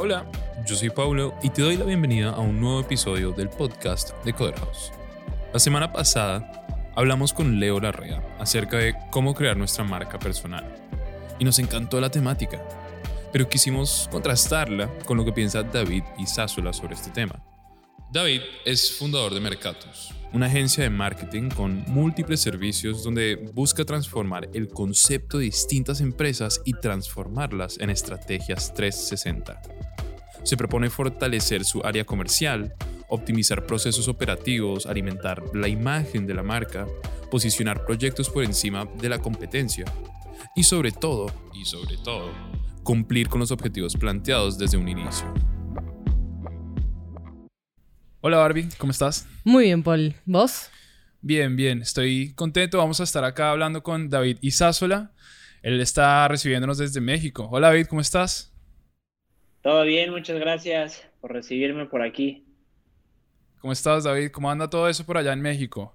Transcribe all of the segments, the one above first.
Hola, yo soy Paulo y te doy la bienvenida a un nuevo episodio del podcast de Coderhouse. La semana pasada hablamos con Leo Larrea acerca de cómo crear nuestra marca personal y nos encantó la temática, pero quisimos contrastarla con lo que piensa David y Sásula sobre este tema. David es fundador de Mercatus, una agencia de marketing con múltiples servicios donde busca transformar el concepto de distintas empresas y transformarlas en estrategias 360. Se propone fortalecer su área comercial, optimizar procesos operativos, alimentar la imagen de la marca, posicionar proyectos por encima de la competencia y sobre todo, y sobre todo, cumplir con los objetivos planteados desde un inicio. Hola Barbie, ¿cómo estás? Muy bien, Paul. ¿Vos? Bien, bien, estoy contento. Vamos a estar acá hablando con David Isásola. Él está recibiéndonos desde México. Hola David, ¿cómo estás? Todo bien, muchas gracias por recibirme por aquí. ¿Cómo estás David? ¿Cómo anda todo eso por allá en México?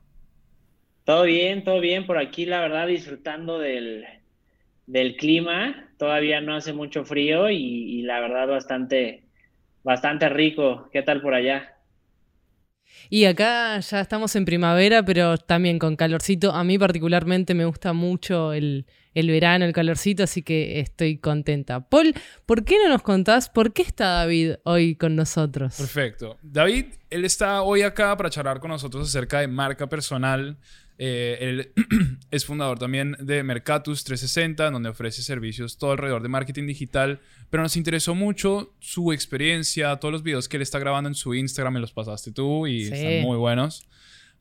Todo bien, todo bien por aquí, la verdad, disfrutando del, del clima. Todavía no hace mucho frío y, y la verdad bastante, bastante rico. ¿Qué tal por allá? Y acá ya estamos en primavera, pero también con calorcito. A mí particularmente me gusta mucho el, el verano, el calorcito, así que estoy contenta. Paul, ¿por qué no nos contás por qué está David hoy con nosotros? Perfecto. David, él está hoy acá para charlar con nosotros acerca de marca personal. Eh, él es fundador también de Mercatus 360, donde ofrece servicios todo alrededor de marketing digital, pero nos interesó mucho su experiencia, todos los videos que él está grabando en su Instagram, me los pasaste tú y Sí. están muy buenos.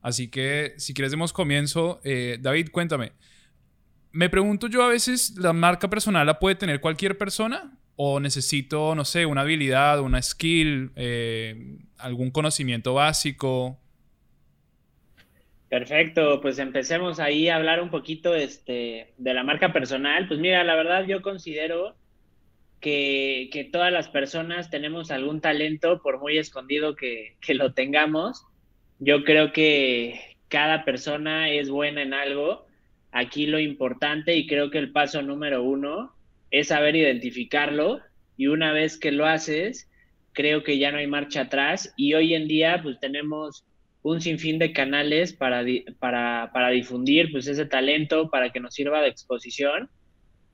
Así que si quieres demos comienzo. Eh, David, cuéntame. Me pregunto yo a veces, ¿la marca personal la puede tener cualquier persona? ¿O necesito, no sé, una habilidad, una skill, eh, algún conocimiento básico? Perfecto, pues empecemos ahí a hablar un poquito este, de la marca personal. Pues mira, la verdad yo considero que, que todas las personas tenemos algún talento, por muy escondido que, que lo tengamos. Yo creo que cada persona es buena en algo. Aquí lo importante y creo que el paso número uno es saber identificarlo y una vez que lo haces, creo que ya no hay marcha atrás y hoy en día pues tenemos un sinfín de canales para, para, para difundir pues ese talento, para que nos sirva de exposición.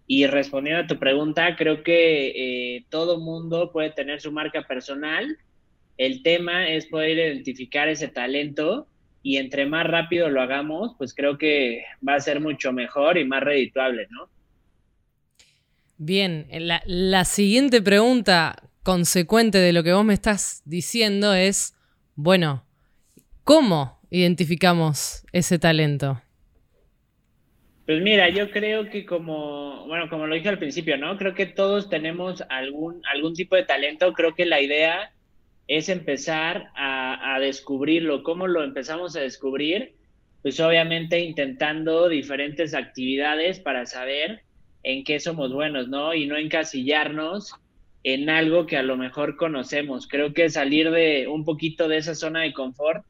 Y respondiendo a tu pregunta, creo que eh, todo mundo puede tener su marca personal. El tema es poder identificar ese talento y entre más rápido lo hagamos, pues creo que va a ser mucho mejor y más redituable, ¿no? Bien, la, la siguiente pregunta consecuente de lo que vos me estás diciendo es, bueno, ¿cómo identificamos ese talento? Pues mira, yo creo que como, bueno, como lo dije al principio, ¿no? Creo que todos tenemos algún, algún tipo de talento. Creo que la idea es empezar a, a descubrirlo. ¿Cómo lo empezamos a descubrir? Pues obviamente intentando diferentes actividades para saber en qué somos buenos, ¿no? Y no encasillarnos en algo que a lo mejor conocemos. Creo que salir de un poquito de esa zona de confort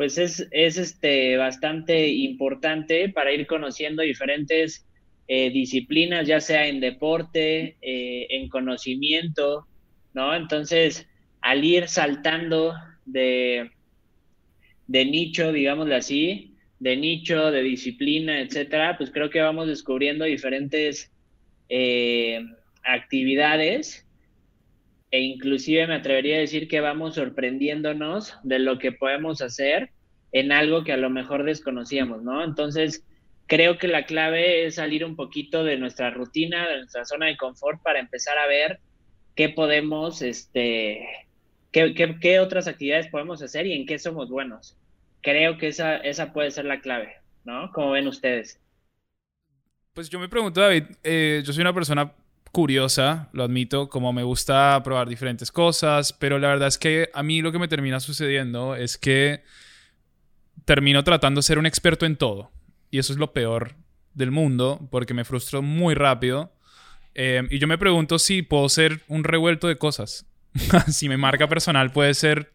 pues es, es este, bastante importante para ir conociendo diferentes eh, disciplinas, ya sea en deporte, eh, en conocimiento, ¿no? Entonces, al ir saltando de, de nicho, digámoslo así, de nicho, de disciplina, etcétera, pues creo que vamos descubriendo diferentes eh, actividades e inclusive me atrevería a decir que vamos sorprendiéndonos de lo que podemos hacer en algo que a lo mejor desconocíamos, ¿no? Entonces, creo que la clave es salir un poquito de nuestra rutina, de nuestra zona de confort para empezar a ver qué podemos, este, qué, qué, qué otras actividades podemos hacer y en qué somos buenos. Creo que esa, esa puede ser la clave, ¿no? Como ven ustedes. Pues yo me pregunto, David, eh, yo soy una persona curiosa, lo admito, como me gusta probar diferentes cosas, pero la verdad es que a mí lo que me termina sucediendo es que termino tratando de ser un experto en todo. Y eso es lo peor del mundo, porque me frustro muy rápido. Eh, y yo me pregunto si puedo ser un revuelto de cosas. si mi marca personal puede ser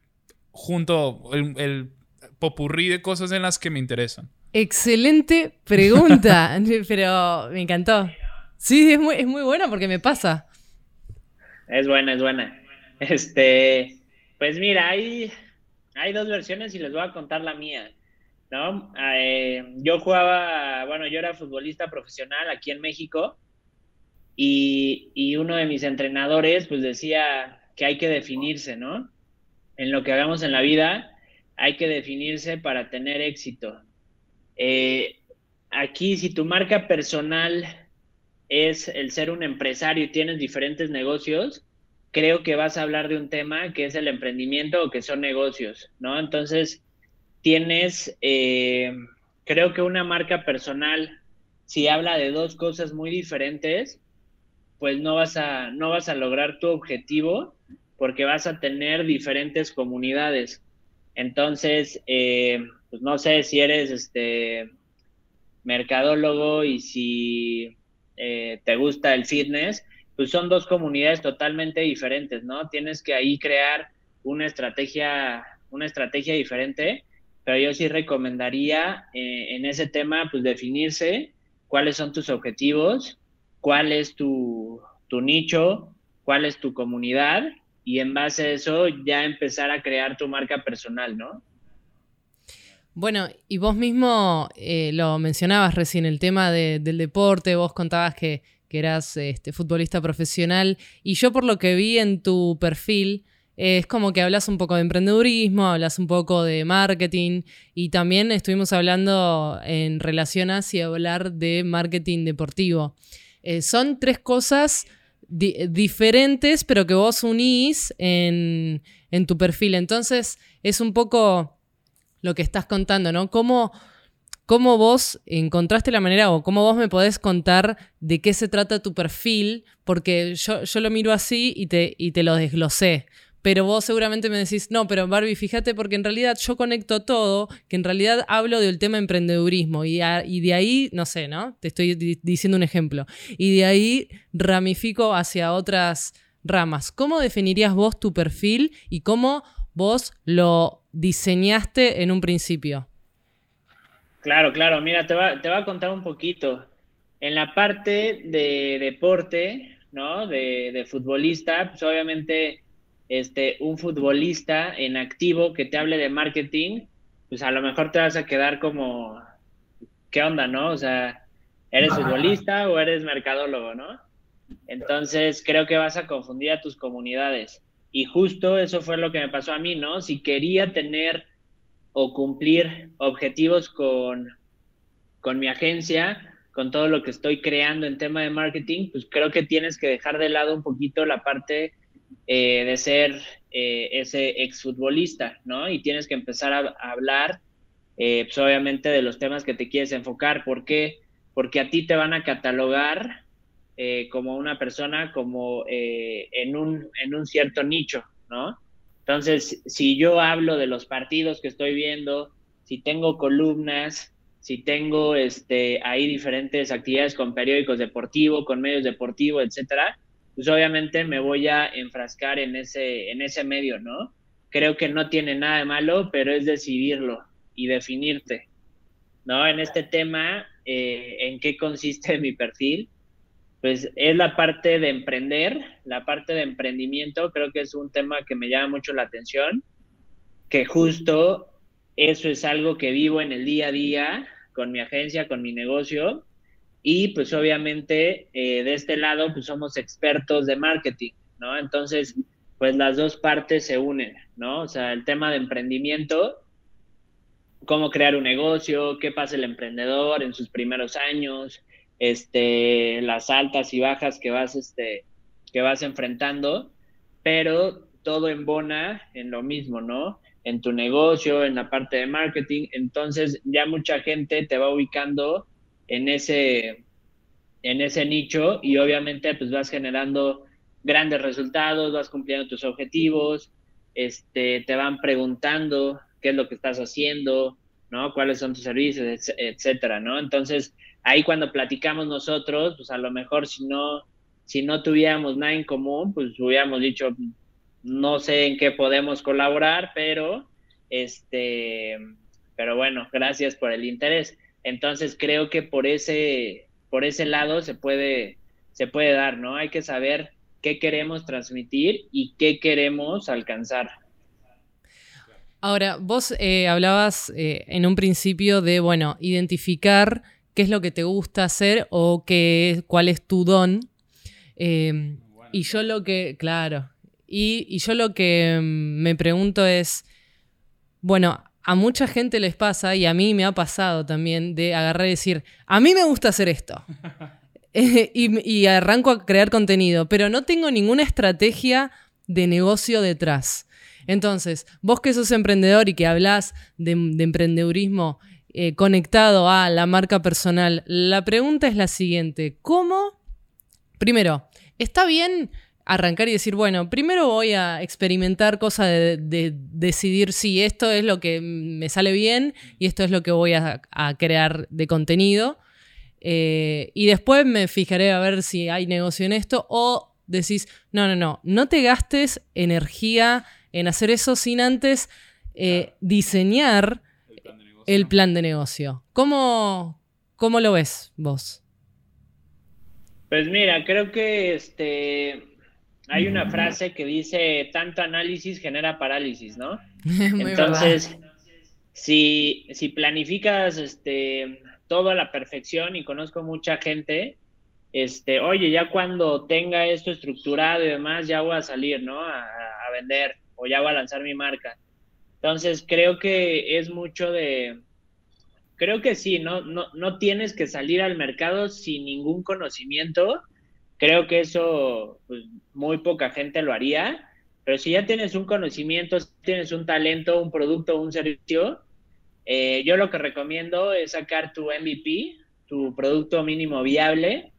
junto el, el popurrí de cosas en las que me interesan. Excelente pregunta, pero me encantó. Sí, es muy, es muy buena porque me pasa. Es buena, es buena. Este, pues mira, hay, hay dos versiones y les voy a contar la mía, ¿no? Eh, yo jugaba, bueno, yo era futbolista profesional aquí en México y, y uno de mis entrenadores pues decía que hay que definirse, ¿no? En lo que hagamos en la vida hay que definirse para tener éxito. Eh, aquí, si tu marca personal es el ser un empresario y tienes diferentes negocios, creo que vas a hablar de un tema que es el emprendimiento o que son negocios, ¿no? Entonces, tienes, eh, creo que una marca personal, si habla de dos cosas muy diferentes, pues no vas a, no vas a lograr tu objetivo porque vas a tener diferentes comunidades. Entonces, eh, pues no sé si eres este mercadólogo y si eh, te gusta el fitness, pues son dos comunidades totalmente diferentes, ¿no? Tienes que ahí crear una estrategia, una estrategia diferente, pero yo sí recomendaría eh, en ese tema, pues definirse cuáles son tus objetivos, cuál es tu, tu nicho, cuál es tu comunidad y en base a eso ya empezar a crear tu marca personal, ¿no? Bueno, y vos mismo eh, lo mencionabas recién, el tema del deporte, vos contabas que, eras este, futbolista profesional, y yo por lo que vi en tu perfil, es como que hablas un poco de emprendedurismo, hablas un poco de marketing, y también estuvimos hablando en relación a si hablar de marketing deportivo. Eh, son tres cosas diferentes, pero que vos unís en tu perfil. Entonces, es un poco lo que estás contando, ¿no? ¿Cómo, ¿Cómo vos encontraste la manera o cómo vos me podés contar de qué se trata tu perfil? Porque yo, yo lo miro así y te, y te lo desglosé. Pero vos seguramente me decís, no, pero Barbie, fíjate, porque en realidad yo conecto todo, que en realidad hablo del tema emprendedurismo y, y de ahí, no sé, ¿no? Te estoy diciendo un ejemplo. Y de ahí ramifico hacia otras ramas. ¿Cómo definirías vos tu perfil y cómo vos lo diseñaste en un principio. Claro, claro, mira, te va, te va a contar un poquito. En la parte de deporte, ¿no? De, de futbolista, pues obviamente este, un futbolista en activo que te hable de marketing, pues a lo mejor te vas a quedar como, ¿qué onda, no? O sea, ¿eres futbolista o eres mercadólogo, no? Entonces creo que vas a confundir a tus comunidades. Y justo eso fue lo que me pasó a mí, ¿no? Si quería tener o cumplir objetivos con, con mi agencia, con todo lo que estoy creando en tema de marketing, pues creo que tienes que dejar de lado un poquito la parte eh, de ser eh, ese exfutbolista, ¿no? Y tienes que empezar a, hablar, eh, pues obviamente, de los temas que te quieres enfocar. ¿Por qué? Porque a ti te van a catalogar eh, como una persona como eh, en, un, en un cierto nicho, ¿no? Entonces, si yo hablo de los partidos que estoy viendo, si tengo columnas, si tengo este, ahí diferentes actividades con periódicos deportivos, con medios deportivos, etcétera, pues obviamente me voy a enfrascar en ese, en ese medio, ¿no? Creo que no tiene nada de malo, pero es decidirlo y definirte, ¿no? En este tema, eh, ¿en qué consiste mi perfil? Pues es la parte de emprender, la parte de emprendimiento, creo que es un tema que me llama mucho la atención, que justo eso es algo que vivo en el día a día con mi agencia, con mi negocio, y pues obviamente eh, de este lado pues somos expertos de marketing, ¿no? Entonces, pues las dos partes se unen, ¿no? O sea, el tema de emprendimiento, cómo crear un negocio, qué pasa el emprendedor en sus primeros años, este, las altas y bajas que vas, este, que vas enfrentando, pero todo embona en lo mismo, ¿no? En tu negocio, en la parte de marketing, entonces ya mucha gente te va ubicando en ese, en ese nicho y obviamente pues vas generando grandes resultados, vas cumpliendo tus objetivos, este, te van preguntando qué es lo que estás haciendo, ¿no? ¿Cuáles son tus servicios, etcétera, ¿no? Entonces, ahí cuando platicamos nosotros, pues a lo mejor si no, si no tuviéramos nada en común, pues hubiéramos dicho, no sé en qué podemos colaborar, pero este, pero bueno, gracias por el interés. Entonces creo que por ese, por ese lado se puede, se puede dar, ¿no? Hay que saber qué queremos transmitir y qué queremos alcanzar. Ahora, vos eh, hablabas eh, en un principio de, bueno, identificar qué es lo que te gusta hacer o qué, cuál es tu don. Em, y yo lo que, claro, y, y, yo lo que mm, me pregunto es, bueno, a mucha gente les pasa, y a mí me ha pasado también, de agarrar y decir, a mí me gusta hacer esto. y, arranco a crear contenido, pero no tengo ninguna estrategia de negocio detrás. Entonces, vos que sos emprendedor y que hablas de, emprendedurismo eh, conectado a la marca personal, la pregunta es la siguiente, ¿cómo? Primero, ¿está bien arrancar y decir, bueno, primero voy a experimentar cosas de, decidir si esto es lo que me sale bien y esto es lo que voy a crear de contenido? Eh, y después me fijaré a ver si hay negocio en esto o decís, no, no, no, no te gastes energía en hacer eso sin antes eh, diseñar el plan de negocio. ¿Cómo, ¿Cómo, lo ves vos? Pues mira, creo que este hay una frase que dice tanto análisis genera parálisis, ¿no? Entonces, si, si planificas este todo a la perfección y conozco mucha gente, este, oye, ya cuando tenga esto estructurado y demás, ya voy a salir, ¿no? A, vender o ya voy a lanzar mi marca. Entonces, creo que es mucho de, creo que sí, no, no, no tienes que salir al mercado sin ningún conocimiento. Creo que eso, pues, muy poca gente lo haría. Pero si ya tienes un conocimiento, si tienes un talento, un producto, un servicio, eh, yo lo que recomiendo es sacar tu MVP, tu producto mínimo viable,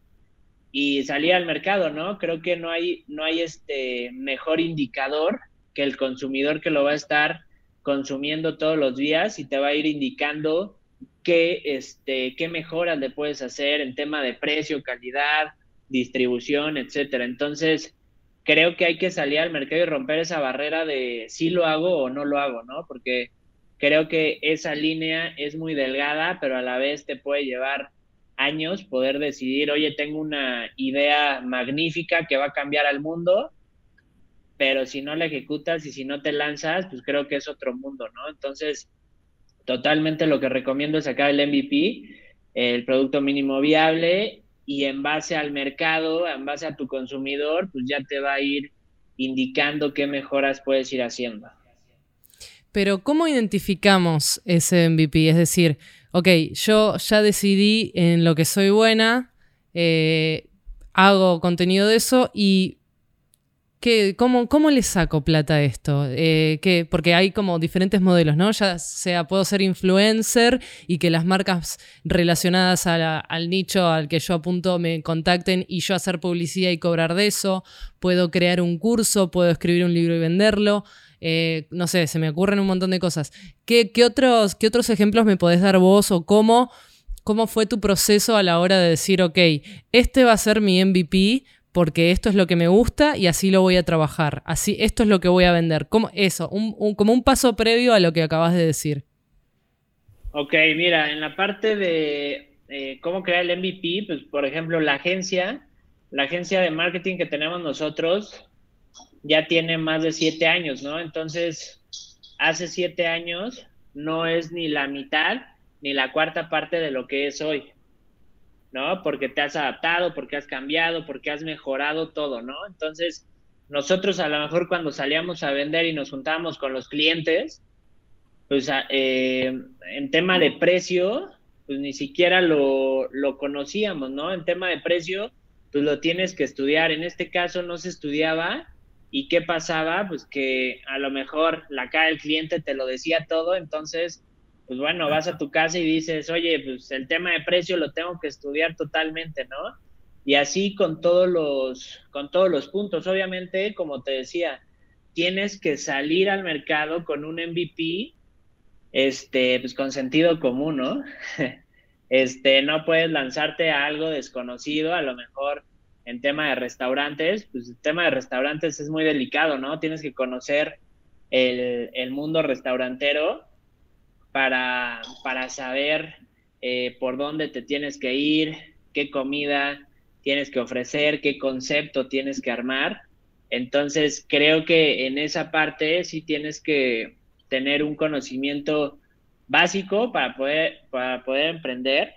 y salir al mercado, ¿no? Creo que no hay, no hay este mejor indicador que el consumidor que lo va a estar consumiendo todos los días y te va a ir indicando qué, este, qué mejoras le puedes hacer en tema de precio, calidad, distribución, etcétera. Entonces, creo que hay que salir al mercado y romper esa barrera de si lo hago o no lo hago, ¿no? Porque creo que esa línea es muy delgada, pero a la vez te puede llevar años poder decidir, oye, tengo una idea magnífica que va a cambiar al mundo, pero si no la ejecutas y si no te lanzas, pues creo que es otro mundo, ¿no? Entonces, totalmente lo que recomiendo es sacar el MVP, el producto mínimo viable, y en base al mercado, en base a tu consumidor, pues ya te va a ir indicando qué mejoras puedes ir haciendo. Pero ¿cómo identificamos ese MVP? Es decir, ok, yo ya decidí en lo que soy buena, eh, hago contenido de eso y ¿qué, cómo, ¿cómo, le saco plata a esto? Eh, porque hay como diferentes modelos, ¿no? Ya sea, puedo ser influencer y que las marcas relacionadas al nicho al que yo apunto me contacten y yo hacer publicidad y cobrar de eso. Puedo crear un curso, puedo escribir un libro y venderlo. Eh, no sé, se me ocurren un montón de cosas. ¿Qué, otros, ¿Qué otros ejemplos me podés dar vos o cómo, cómo fue tu proceso a la hora de decir, ok, este va a ser mi MVP porque esto es lo que me gusta y así lo voy a trabajar. Así, esto es lo que voy a vender. Como eso, como un paso previo a lo que acabas de decir. Ok, mira, en la parte de eh, cómo crear el MVP, pues por ejemplo, la agencia, la agencia de marketing que tenemos nosotros, ya tiene más de siete años, ¿no? Entonces, hace siete años no es ni la mitad ni la cuarta parte de lo que es hoy, ¿no? Porque te has adaptado, porque has cambiado, porque has mejorado todo, ¿no? Entonces, nosotros a lo mejor cuando salíamos a vender y nos juntábamos con los clientes, pues eh, en tema de precio, pues ni siquiera lo, lo conocíamos, ¿no? En tema de precio, pues lo tienes que estudiar. En este caso no se estudiaba ¿Y qué pasaba? Pues que a lo mejor la cara del cliente te lo decía todo, entonces, pues bueno, vas a tu casa y dices, oye, pues el tema de precio lo tengo que estudiar totalmente, ¿no? Y así con todos los, con todos los puntos. Obviamente, como te decía, tienes que salir al mercado con un MVP, este, pues con sentido común, ¿no? Este, no puedes lanzarte a algo desconocido, a lo mejor en tema de restaurantes, pues el tema de restaurantes es muy delicado, ¿no? Tienes que conocer el, mundo restaurantero para, para saber eh, por dónde te tienes que ir, qué comida tienes que ofrecer, qué concepto tienes que armar. Entonces, creo que en esa parte sí tienes que tener un conocimiento básico para poder, para poder emprender,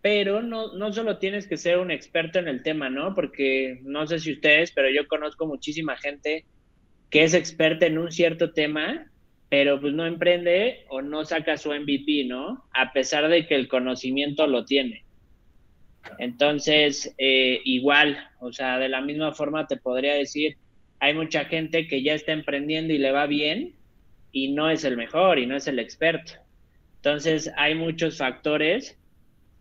pero no, no solo tienes que ser un experto en el tema, ¿no? Porque no sé si ustedes, pero yo conozco muchísima gente que es experta en un cierto tema, pero pues no emprende o no saca su MVP, ¿no? A pesar de que el conocimiento lo tiene. Entonces, eh, igual, o sea, de la misma forma te podría decir, hay mucha gente que ya está emprendiendo y le va bien y no es el mejor y no es el experto. Entonces, hay muchos factores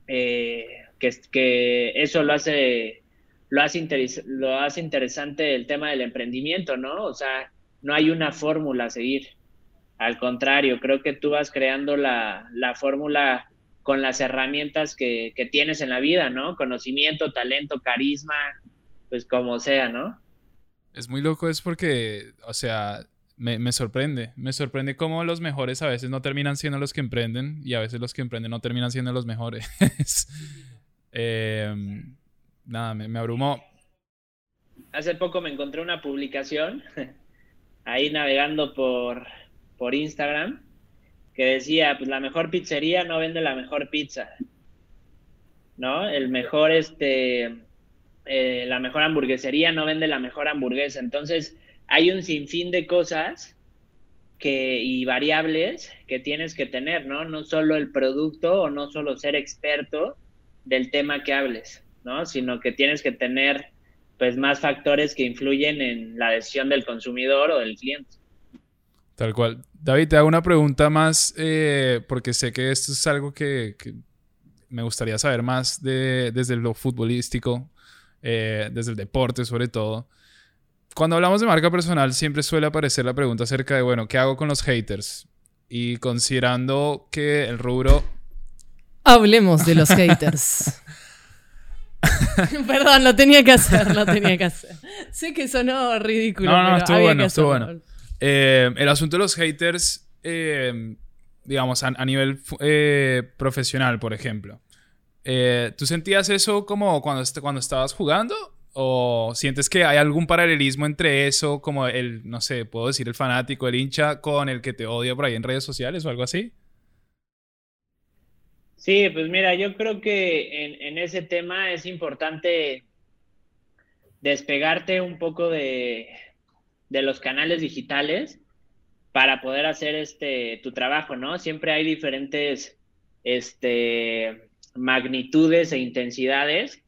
eh, que, que, eso lo hace, lo, hace lo hace interesante el tema del emprendimiento, ¿no? O sea, no hay una fórmula a seguir. Al contrario, creo que tú vas creando la, la fórmula con las herramientas que, tienes en la vida, ¿no? Conocimiento, talento, carisma, pues como sea, ¿no? Es muy loco, es porque, o sea, me, sorprende, me sorprende cómo los mejores a veces no terminan siendo los que emprenden y a veces los que emprenden no terminan siendo los mejores. Em, nada, me, me abrumó. Hace poco me encontré una publicación ahí navegando por, por Instagram que decía, pues la mejor pizzería no vende la mejor pizza, ¿no? El mejor, este, eh, la mejor hamburguesería no vende la mejor hamburguesa. Entonces, hay un sinfín de cosas que, y variables que tienes que tener, ¿no? No solo el producto o no solo ser experto del tema que hables, ¿no? Sino que tienes que tener, pues, más factores que influyen en la decisión del consumidor o del cliente. Tal cual. David, te hago una pregunta más, eh, porque sé que esto es algo que, me gustaría saber más de, desde lo futbolístico, eh, desde el deporte sobre todo. Cuando hablamos de marca personal, siempre suele aparecer la pregunta acerca de, bueno, ¿qué hago con los haters? Y considerando que el rubro... Hablemos de los haters. Perdón, lo tenía que hacer, lo tenía que hacer. Sé que sonó ridículo. No, no, estuvo bueno, estuvo bueno. Eh, el asunto de los haters, eh, digamos, a, nivel eh, profesional, por ejemplo. ¿Tú sentías eso como cuando, estabas jugando? ¿O sientes que hay algún paralelismo entre eso, como el, no sé, puedo decir el fanático, el hincha, con el que te odia por ahí en redes sociales o algo así? Sí, pues mira, yo creo que en ese tema es importante despegarte un poco de, de los canales digitales para poder hacer este tu trabajo, ¿no? Siempre hay diferentes este, magnitudes e intensidades.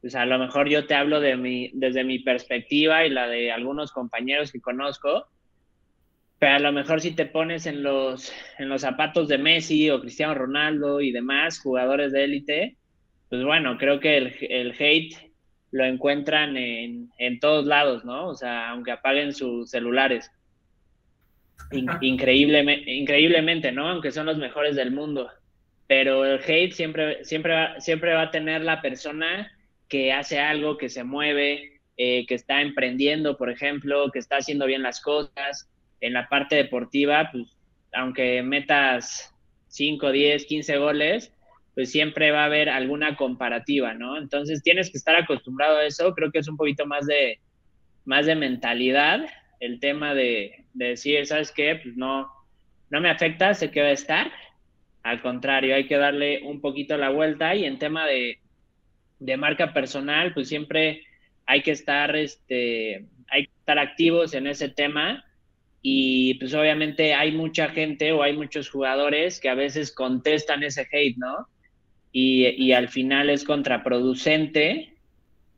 Pues a lo mejor yo te hablo de mi, desde mi perspectiva y la de algunos compañeros que conozco, pero a lo mejor si te pones en los, en los zapatos de Messi o Cristiano Ronaldo y demás jugadores de élite, pues bueno, creo que el, el hate lo encuentran en, en, todos lados, ¿no? O sea, aunque apaguen sus celulares. increíblemente, ¿no? Aunque son los mejores del mundo. Pero el hate siempre, siempre, va, siempre va a tener la persona que hace algo, que se mueve, eh, que está emprendiendo, por ejemplo, que está haciendo bien las cosas. En la parte deportiva, pues, aunque metas 5, 10, 15 goles, pues siempre va a haber alguna comparativa, ¿no? Entonces tienes que estar acostumbrado a eso, creo que es un poquito más de, más de mentalidad, el tema de, decir, ¿sabes qué? Pues no, no me afecta, sé que va a estar, al contrario, hay que darle un poquito la vuelta y en tema de, de marca personal, pues siempre hay que estar, este, hay que estar activos en ese tema y pues obviamente hay mucha gente o hay muchos jugadores que a veces contestan ese hate, ¿no? Y, al final es contraproducente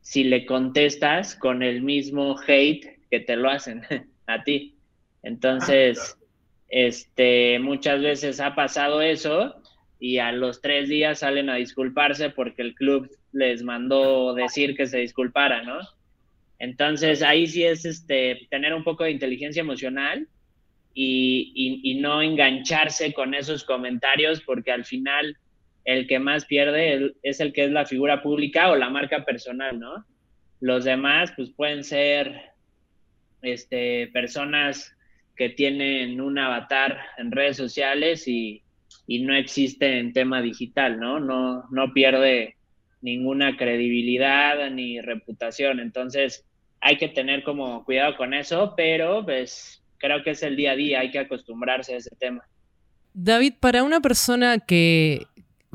si le contestas con el mismo hate que te lo hacen a ti. Entonces, este, muchas veces ha pasado eso y a los tres días salen a disculparse porque el club les mandó decir que se disculpara, ¿no? Entonces ahí sí es este, tener un poco de inteligencia emocional y, y no engancharse con esos comentarios porque al final el que más pierde es el que es la figura pública o la marca personal, ¿no? Los demás, pues pueden ser este, personas que tienen un avatar en redes sociales y, no existe en tema digital, ¿no? No, no pierde ninguna credibilidad ni reputación. Entonces, hay que tener como cuidado con eso, pero pues creo que es el día a día, hay que acostumbrarse a ese tema. David, para una persona que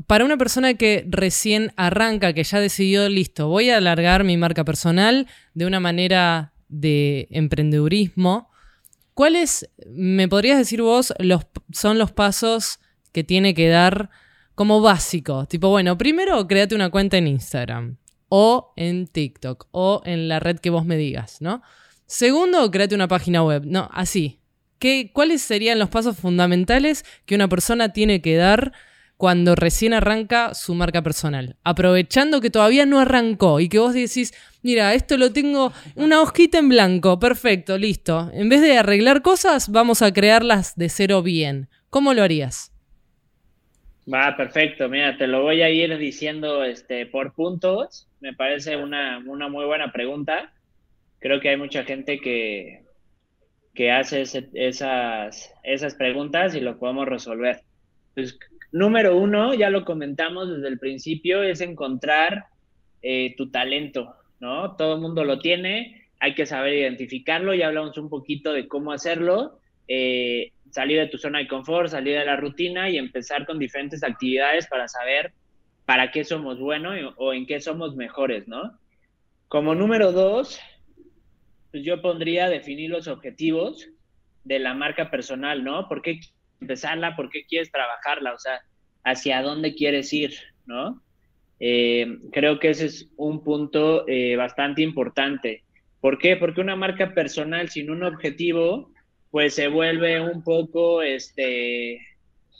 para una persona que recién arranca, que ya decidió, listo, voy a alargar mi marca personal de una manera de emprendedurismo, ¿cuáles, me podrías decir vos, los, son los pasos que tiene que dar como básico? Tipo, bueno, primero créate una cuenta en Instagram o en TikTok o en la red que vos me digas, ¿no? Segundo, créate una página web, no, así. ¿Qué, ¿Cuáles serían los pasos fundamentales que una persona tiene que dar cuando recién arranca su marca personal. Aprovechando que todavía no arrancó y que vos decís, mira, esto lo tengo una hojita en blanco, perfecto, listo. En vez de arreglar cosas, vamos a crearlas de cero bien. ¿Cómo lo harías? Va, perfecto. Mira, te lo voy a ir diciendo este, por puntos. Me parece una, muy buena pregunta. Creo que hay mucha gente que, que hace esas, esas preguntas y lo podemos resolver. Pues Número uno, ya lo comentamos desde el principio, es encontrar eh, tu talento, ¿no? Todo el mundo lo tiene, hay que saber identificarlo, ya hablamos un poquito de cómo hacerlo, eh, salir de tu zona de confort, salir de la rutina y empezar con diferentes actividades para saber para qué somos buenos o en qué somos mejores, ¿no? Como número dos, pues yo pondría definir los objetivos de la marca personal, ¿no? ¿Por qué empezarla, por qué quieres trabajarla, o sea, hacia dónde quieres ir, ¿no? Eh, creo que ese es un punto eh, bastante importante. ¿Por qué? Porque una marca personal sin un objetivo, pues se vuelve un poco, este,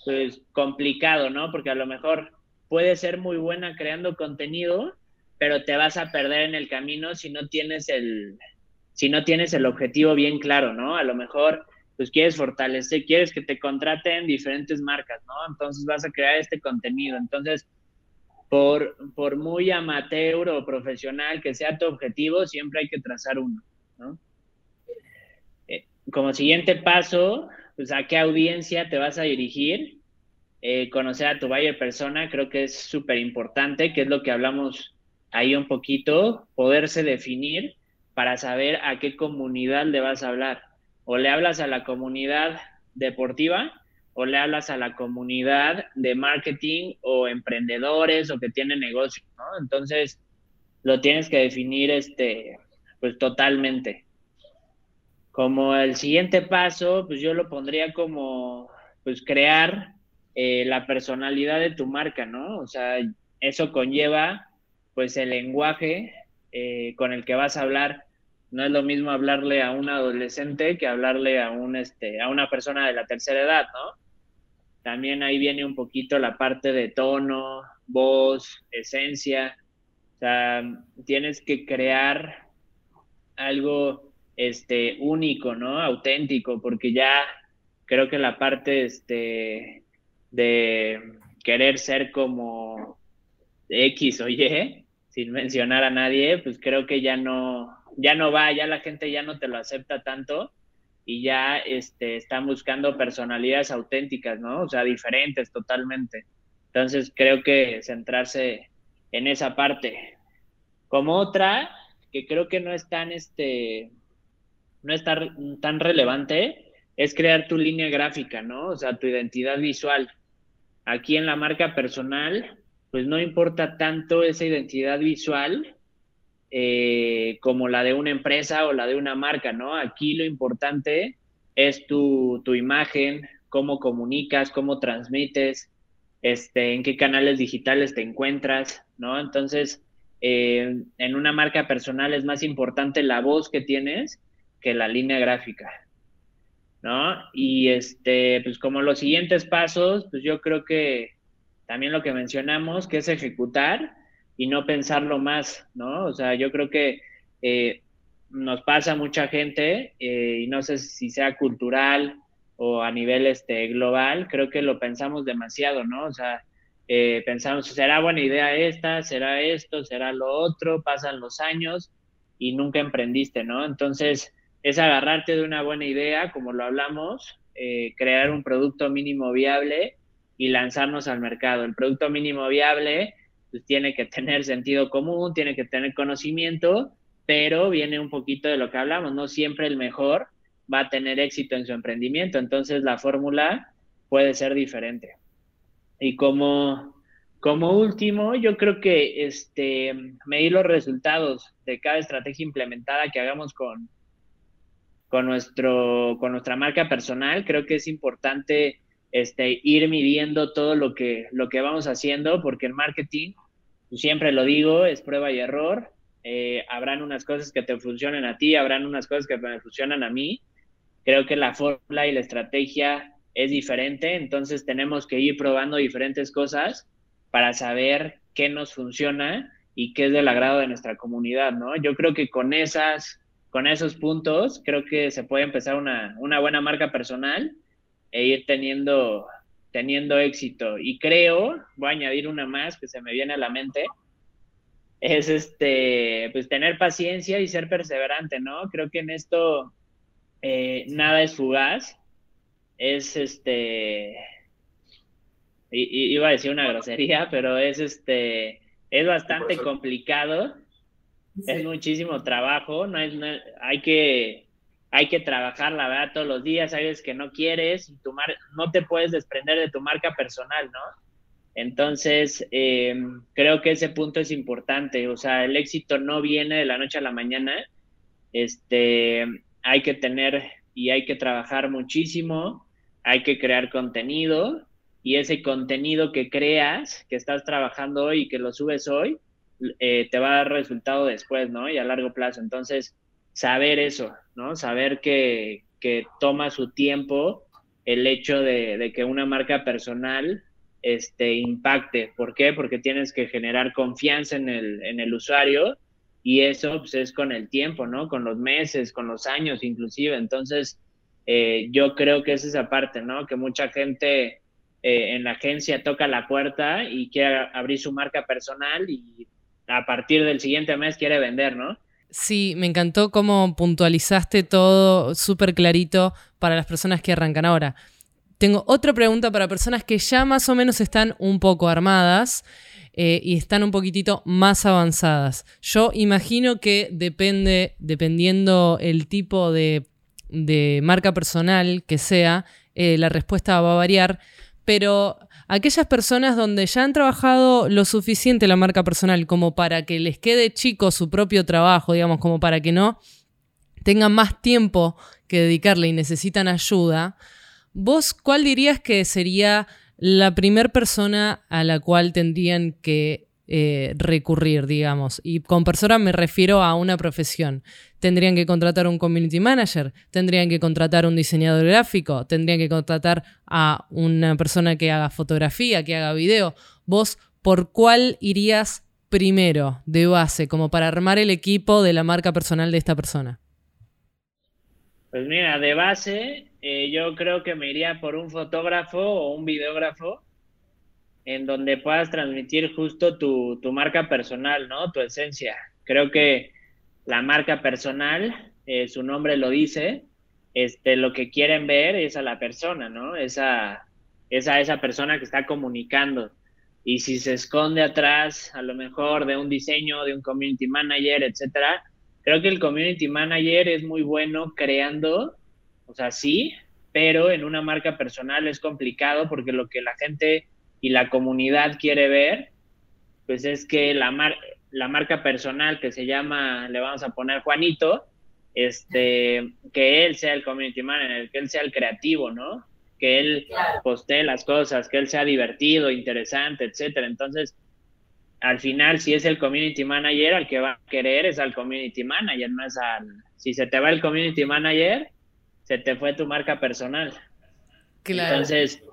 pues complicado, ¿no? Porque a lo mejor puede ser muy buena creando contenido, pero te vas a perder en el camino si no tienes el, si no tienes el objetivo bien claro, ¿no? A lo mejor pues quieres fortalecer, quieres que te contraten diferentes marcas, ¿no? Entonces vas a crear este contenido. Entonces, por, por muy amateur o profesional que sea tu objetivo, siempre hay que trazar uno, ¿no? Eh, como siguiente paso, pues a qué audiencia te vas a dirigir, eh, conocer a tu buyer persona, creo que es súper importante, que es lo que hablamos ahí un poquito, poderse definir para saber a qué comunidad le vas a hablar o le hablas a la comunidad deportiva o le hablas a la comunidad de marketing o emprendedores o que tienen negocio, ¿no? Entonces, lo tienes que definir este, pues totalmente. Como el siguiente paso, pues yo lo pondría como, pues crear eh, la personalidad de tu marca, ¿no? O sea, eso conlleva, pues el lenguaje eh, con el que vas a hablar no es lo mismo hablarle a un adolescente que hablarle a un este a una persona de la tercera edad, ¿no? También ahí viene un poquito la parte de tono, voz, esencia. O sea, tienes que crear algo este único, ¿no? Auténtico, porque ya creo que la parte este de querer ser como X o Y, sin mencionar a nadie, pues creo que ya no, ya no va, ya la gente ya no te lo acepta tanto y ya este, están buscando personalidades auténticas, ¿no? O sea, diferentes totalmente. Entonces creo que centrarse en esa parte. Como otra, que creo que no es tan, este, no es tan, tan relevante, es crear tu línea gráfica, ¿no? O sea, tu identidad visual. Aquí en la marca personal, pues no importa tanto esa identidad visual, eh, como la de una empresa o la de una marca, ¿no? Aquí lo importante es tu, imagen, cómo comunicas, cómo transmites, este, en qué canales digitales te encuentras, ¿no? Entonces, eh, en una marca personal es más importante la voz que tienes que la línea gráfica, ¿no? Y este, pues como los siguientes pasos, pues yo creo que también lo que mencionamos, que es ejecutar, y no pensarlo más, ¿no? O sea, yo creo que eh, nos pasa mucha gente, eh, y no sé si sea cultural o a nivel este, global, creo que lo pensamos demasiado, ¿no? O sea, eh, pensamos, ¿será buena idea esta? ¿Será esto? ¿Será lo otro? Pasan los años y nunca emprendiste, ¿no? Entonces, es agarrarte de una buena idea, como lo hablamos, crear un producto mínimo viable y lanzarnos al mercado. El producto mínimo viable pues tiene que tener sentido común, tiene que tener conocimiento, pero viene un poquito de lo que hablamos, no siempre el mejor va a tener éxito en su emprendimiento, entonces la fórmula puede ser diferente. Y como, como último, yo creo que este, medir los resultados de cada estrategia implementada que hagamos con, con, nuestro, con nuestra marca personal, creo que es importante este, ir midiendo todo lo que, lo que vamos haciendo, porque en marketing, pues, siempre lo digo, es prueba y error. Eh, habrán unas cosas que te funcionen a ti, habrán unas cosas que me funcionan a mí. Creo que la fórmula y la estrategia es diferente, entonces tenemos que ir probando diferentes cosas para saber qué nos funciona y qué es del agrado de nuestra comunidad, ¿no? Yo creo que con esas, con esos puntos, creo que se puede empezar una, una buena marca personal e ir teniendo, teniendo éxito. Y creo, voy a añadir una más que se me viene a la mente, es este, pues tener paciencia y ser perseverante, ¿no? Creo que en esto eh, nada es fugaz, es este, iba a decir una grosería, pero es este, es bastante complicado, es muchísimo trabajo, no, es, hay que hay que trabajar, la verdad, todos los días, sabes que no quieres, tu no te puedes desprender de tu marca personal, ¿no? Entonces, eh, creo que ese punto es importante, o sea, el éxito no viene de la noche a la mañana, este, hay que tener y hay que trabajar muchísimo, hay que crear contenido, y ese contenido que creas, que estás trabajando hoy y que lo subes hoy, eh, te va a dar resultado después, ¿no? Y a largo plazo. Entonces, saber eso, ¿no? Saber que, toma su tiempo el hecho de, que una marca personal este, impacte. ¿Por qué? Porque tienes que generar confianza en el, en el usuario y eso pues, es con el tiempo, ¿no? Con los meses, con los años inclusive. Entonces, eh, yo creo que es esa parte, ¿no? Que mucha gente eh, en la agencia toca la puerta y quiere abrir su marca personal y a partir del siguiente mes quiere vender, ¿no? Sí, me encantó cómo puntualizaste todo súper clarito para las personas que arrancan ahora. Tengo otra pregunta para personas que ya más o menos están un poco armadas eh, y están un poquitito más avanzadas. Yo imagino que depende, dependiendo el tipo de, marca personal que sea, eh, la respuesta va a variar, pero aquellas personas donde ya han trabajado lo suficiente la marca personal como para que les quede chico su propio trabajo, digamos, como para que no tengan más tiempo que dedicarle y necesitan ayuda, ¿vos cuál dirías que sería la primera persona a la cual tendrían que eh, recurrir, digamos. Y con persona me refiero a una profesión. Tendrían que contratar un community manager, tendrían que contratar un diseñador gráfico, tendrían que contratar a una persona que haga fotografía, que haga video. Vos, ¿por cuál irías primero de base, como para armar el equipo de la marca personal de esta persona? Pues mira, de base, eh, yo creo que me iría por un fotógrafo o un videógrafo en donde puedas transmitir justo tu, marca personal, ¿no? Tu esencia. Creo que la marca personal, eh, su nombre lo dice, este, lo que quieren ver es a la persona, ¿no? Esa, esa, esa persona que está comunicando. Y si se esconde atrás, a lo mejor, de un diseño, de un community manager, etcétera, creo que el community manager es muy bueno creando, o sea, sí, pero en una marca personal es complicado porque lo que la gente y la comunidad quiere ver, pues es que la, la marca personal que se llama, le vamos a poner Juanito, este, que él sea el community manager, que él sea el creativo, ¿no? Que él postee las cosas, que él sea divertido, interesante, etcétera. Entonces, al final, si es el community manager, al que va a querer es al community manager, no es al. Si se te va el community manager, se te fue tu marca personal. Claro. Entonces,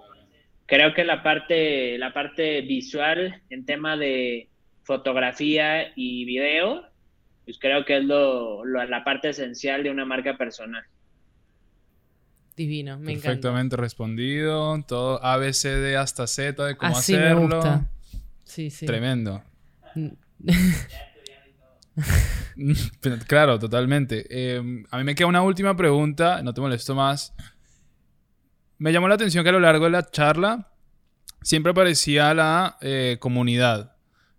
creo que la parte, la parte visual en tema de fotografía y video, pues creo que es lo, la parte esencial de una marca personal. Divino, me Perfectamente respondido, todo ABCD hasta Z de cómo hacerlo. Me gusta. Sí, sí. Tremendo. claro, totalmente. Eh, a mí me queda una última pregunta, no te molesto más. Me llamó la atención que a lo largo de la charla siempre aparecía la eh, comunidad.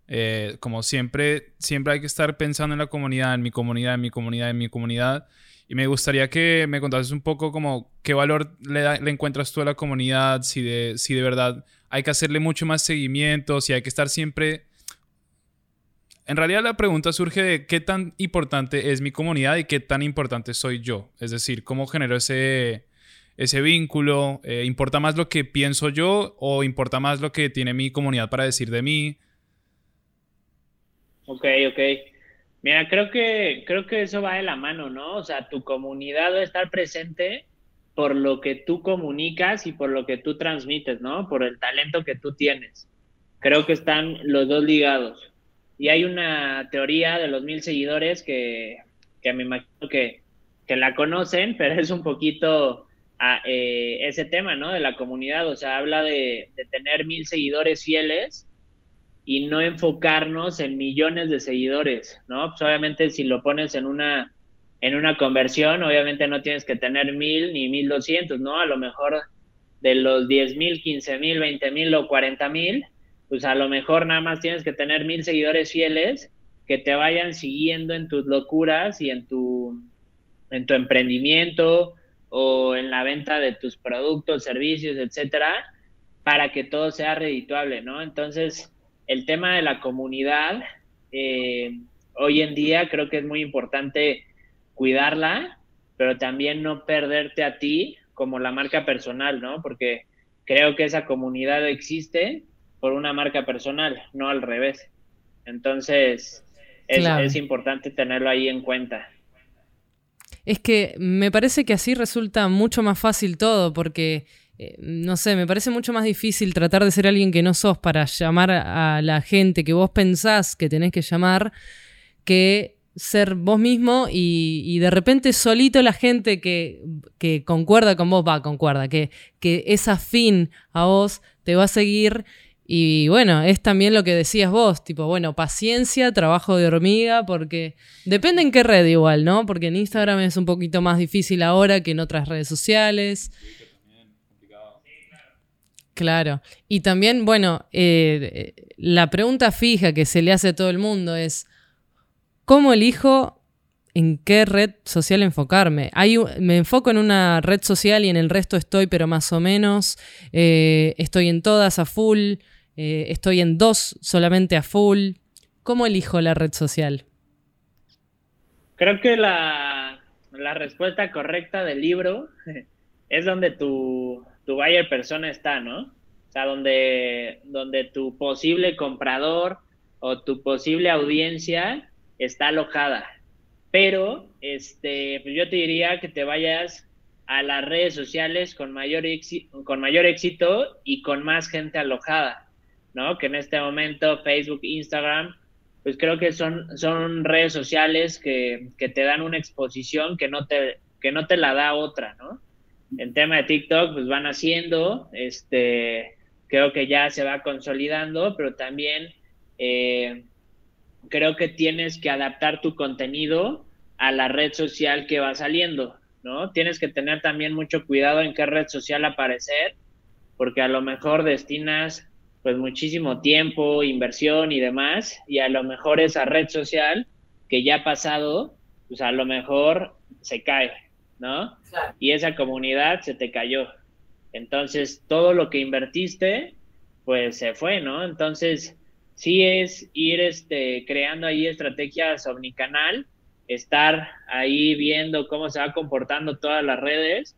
Eh, como siempre, siempre hay que estar pensando en la comunidad, en mi comunidad, en mi comunidad, en mi comunidad. Y me gustaría que me contases un poco como qué valor le, le encuentras tú a la comunidad, si de, si de verdad hay que hacerle mucho más seguimiento, si hay que estar siempre... En realidad la pregunta surge de qué tan importante es mi comunidad y qué tan importante soy yo. Es decir, cómo genero ese, ese vínculo. Eh, ¿Importa más lo que pienso yo o importa más lo que tiene mi comunidad para decir de mí? Ok, ok. Mira, creo que, creo que eso va de la mano, ¿no? O sea, tu comunidad debe estar presente por lo que tú comunicas y por lo que tú transmites, ¿no? Por el talento que tú tienes. Creo que están los dos ligados. Y hay una teoría de los mil seguidores que, que me imagino que, que la conocen, pero es un poquito eh, ese tema, ¿no? De la comunidad. O sea, habla de, de tener mil seguidores fieles y no enfocarnos en millones de seguidores, ¿no? Pues obviamente si lo pones en una, en una conversión, obviamente no tienes que tener mil ni mil doscientos, ¿no? A lo mejor de los diez mil, quince mil, veinte mil o cuarenta mil, pues a lo mejor nada más tienes que tener mil seguidores fieles que te vayan siguiendo en tus locuras y en tu, en tu emprendimiento o en la venta de tus productos, servicios, etcétera, para que todo sea redituable, ¿no? Entonces, el tema de la comunidad, eh, hoy en día creo que es muy importante cuidarla, pero también no perderte a ti como la marca personal, ¿no? Porque creo que esa comunidad existe por una marca personal, no al revés. Entonces, es, es importante tenerlo ahí en cuenta. Es que me parece que así resulta mucho más fácil todo, porque eh, no sé, me parece mucho más difícil tratar de ser alguien que no sos para llamar a la gente que vos pensás que tenés que llamar, que ser vos mismo y, de repente solito la gente que, que, concuerda con vos, va, concuerda, que, que es afín a vos, te va a seguir. Y bueno, es también lo que decías vos, tipo, bueno, paciencia, trabajo de hormiga, porque depende en qué red igual, ¿no? Porque en Instagram es un poquito más difícil ahora que en otras redes sociales. Claro. Y también, bueno, eh, la pregunta fija que se le hace a todo el mundo es, ¿cómo elijo en qué red social enfocarme? Hay, me enfoco en una red social y en el resto estoy, pero más o menos. Eh, estoy en todas a full. Eh, estoy en dos solamente a full. ¿Cómo elijo la red social? Creo que la, la respuesta correcta del libro es donde tu, tu buyer persona está, ¿no? O sea, donde, donde tu posible comprador o tu posible audiencia está alojada. Pero este, pues yo te diría que te vayas a las redes sociales con mayor, con mayor éxito y con más gente alojada, ¿no? Que en este momento Facebook, Instagram, pues creo que son, son redes sociales que, que te dan una exposición que no te, que no te la da otra, ¿no? En tema de TikTok, pues van haciendo, este, creo que ya se va consolidando, pero también eh, creo que tienes que adaptar tu contenido a la red social que va saliendo, ¿no? Tienes que tener también mucho cuidado en qué red social aparecer, porque a lo mejor destinas pues muchísimo tiempo, inversión y demás, y a lo mejor esa red social que ya ha pasado, pues a lo mejor se cae, ¿no? Y esa comunidad se te cayó. Entonces, todo lo que invertiste, pues se fue, ¿no? Entonces, sí es ir este, creando ahí estrategias omnicanal, estar ahí viendo cómo se va comportando todas las redes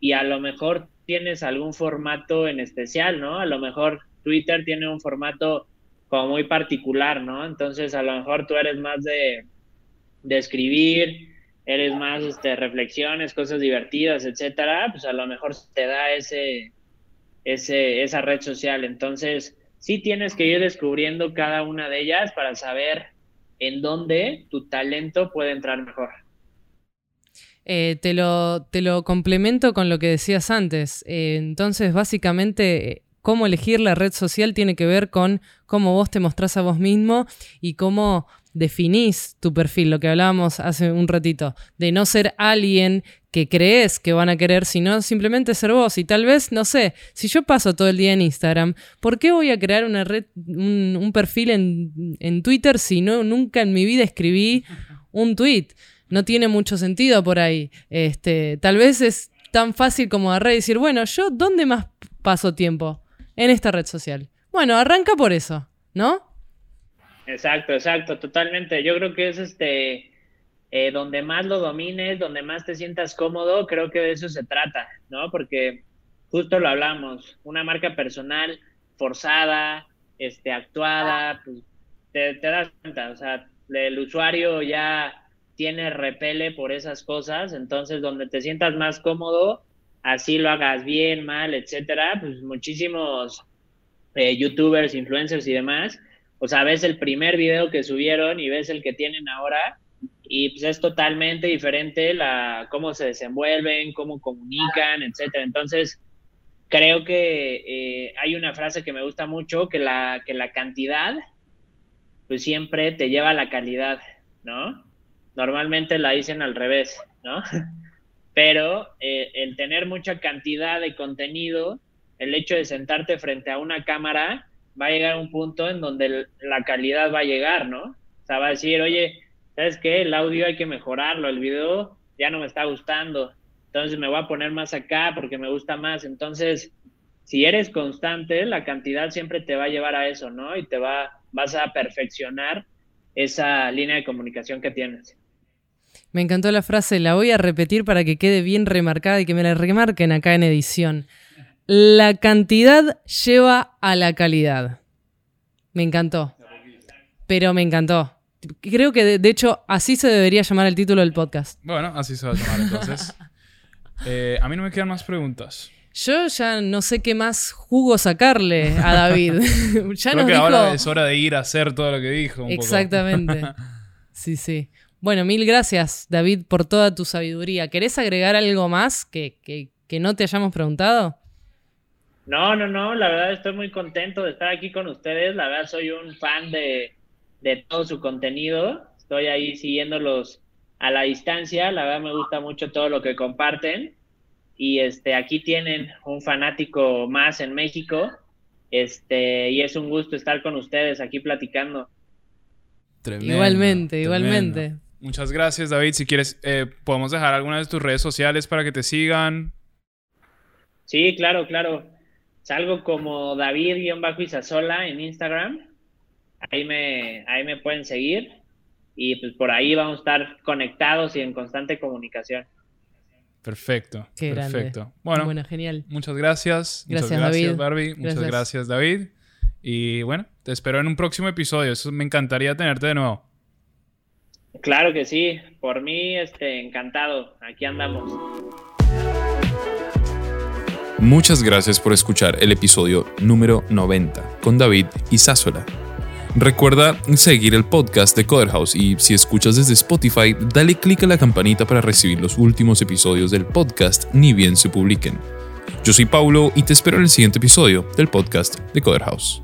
y a lo mejor tienes algún formato en especial, ¿no? A lo mejor Twitter tiene un formato como muy particular, ¿no? Entonces, a lo mejor tú eres más de, escribir, eres más este, reflexiones, cosas divertidas, etcétera, pues a lo mejor te da ese, ese, esa red social. Entonces, sí tienes que ir descubriendo cada una de ellas para saber en dónde tu talento puede entrar mejor. Eh, te, lo, te lo complemento con lo que decías antes. Eh, entonces, básicamente, cómo elegir la red social tiene que ver con cómo vos te mostrás a vos mismo y cómo definís tu perfil, lo que hablábamos hace un ratito, de no ser alguien que crees que van a querer, sino simplemente ser vos. Y tal vez, no sé, si yo paso todo el día en Instagram, ¿por qué voy a crear una red, un, perfil en, Twitter si no, nunca en mi vida escribí un tweet? No tiene mucho sentido por ahí. Este, tal vez es tan fácil como agarrar y decir, bueno, yo ¿dónde más paso tiempo? En esta red social. Bueno, arranca por eso, ¿no? Exacto, exacto, totalmente. Yo creo que es este eh, donde más lo domines, donde más te sientas cómodo, creo que de eso se trata, ¿no? Porque justo lo hablamos, una marca personal forzada, este, actuada, pues te, te das cuenta, o sea, el usuario ya tiene repele por esas cosas, entonces donde te sientas más cómodo, así lo hagas bien, mal, etcétera, pues muchísimos eh, youtubers, influencers y demás, o sea, ves el primer video que subieron y ves el que tienen ahora y pues es totalmente diferente la cómo se desenvuelven, cómo comunican, etcétera. Entonces, creo que eh, hay una frase que me gusta mucho, que la, que la cantidad pues siempre te lleva a la calidad, ¿no? Normalmente la dicen al revés, ¿no? Pero eh, el tener mucha cantidad de contenido, el hecho de sentarte frente a una cámara, va a llegar a un punto en donde la calidad va a llegar, ¿no? O sea, va a decir, oye, ¿sabes qué? El audio hay que mejorarlo, el video ya no me está gustando, entonces me voy a poner más acá porque me gusta más. Entonces, si eres constante, la cantidad siempre te va a llevar a eso, ¿no? Y te va, vas a perfeccionar esa línea de comunicación que tienes. Me encantó la frase, la voy a repetir para que quede bien remarcada y que me la remarquen acá en edición. La cantidad lleva a la calidad. Me encantó. Pero me encantó. Creo que de, hecho así se debería llamar el título del podcast. Bueno, así se va a llamar entonces. Eh, a mí no me quedan más preguntas. Yo ya no sé qué más jugo sacarle a David. ya Creo que ahora es hora de ir a hacer todo lo que dijo. Exactamente. sí, sí. Bueno, mil gracias, David, por toda tu sabiduría. ¿Querés agregar algo más que, que no te hayamos preguntado? No, no, no. La verdad estoy muy contento de estar aquí con ustedes. La verdad soy un fan de, de todo su contenido. Estoy ahí siguiéndolos a la distancia. La verdad me gusta mucho todo lo que comparten. Y este, aquí tienen un fanático más en México. Este, y es un gusto estar con ustedes aquí platicando. igualmente, igualmente. Muchas gracias, David. Si quieres, eh, podemos dejar algunas de tus redes sociales para que te sigan. Sí, claro, claro. Salgo como David-Isasola en Instagram ahí me, ahí me pueden seguir y pues por ahí vamos a estar conectados y en constante comunicación. Perfecto. perfecto. Bueno, genial. Muchas gracias. Gracias, muchas gracias Barbie. Muchas gracias, David. Y bueno, te espero en un próximo episodio. Eso me encantaría tenerte de nuevo. Claro que sí. Por mí, este, encantado. Aquí andamos. Muchas gracias por escuchar el episodio número 90 con David y Sásola. Recuerda seguir el podcast de Coderhouse y si escuchas desde Spotify, dale clic a la campanita para recibir los últimos episodios del podcast ni bien se publiquen. Yo soy Paulo y te espero en el siguiente episodio del podcast de Coderhouse.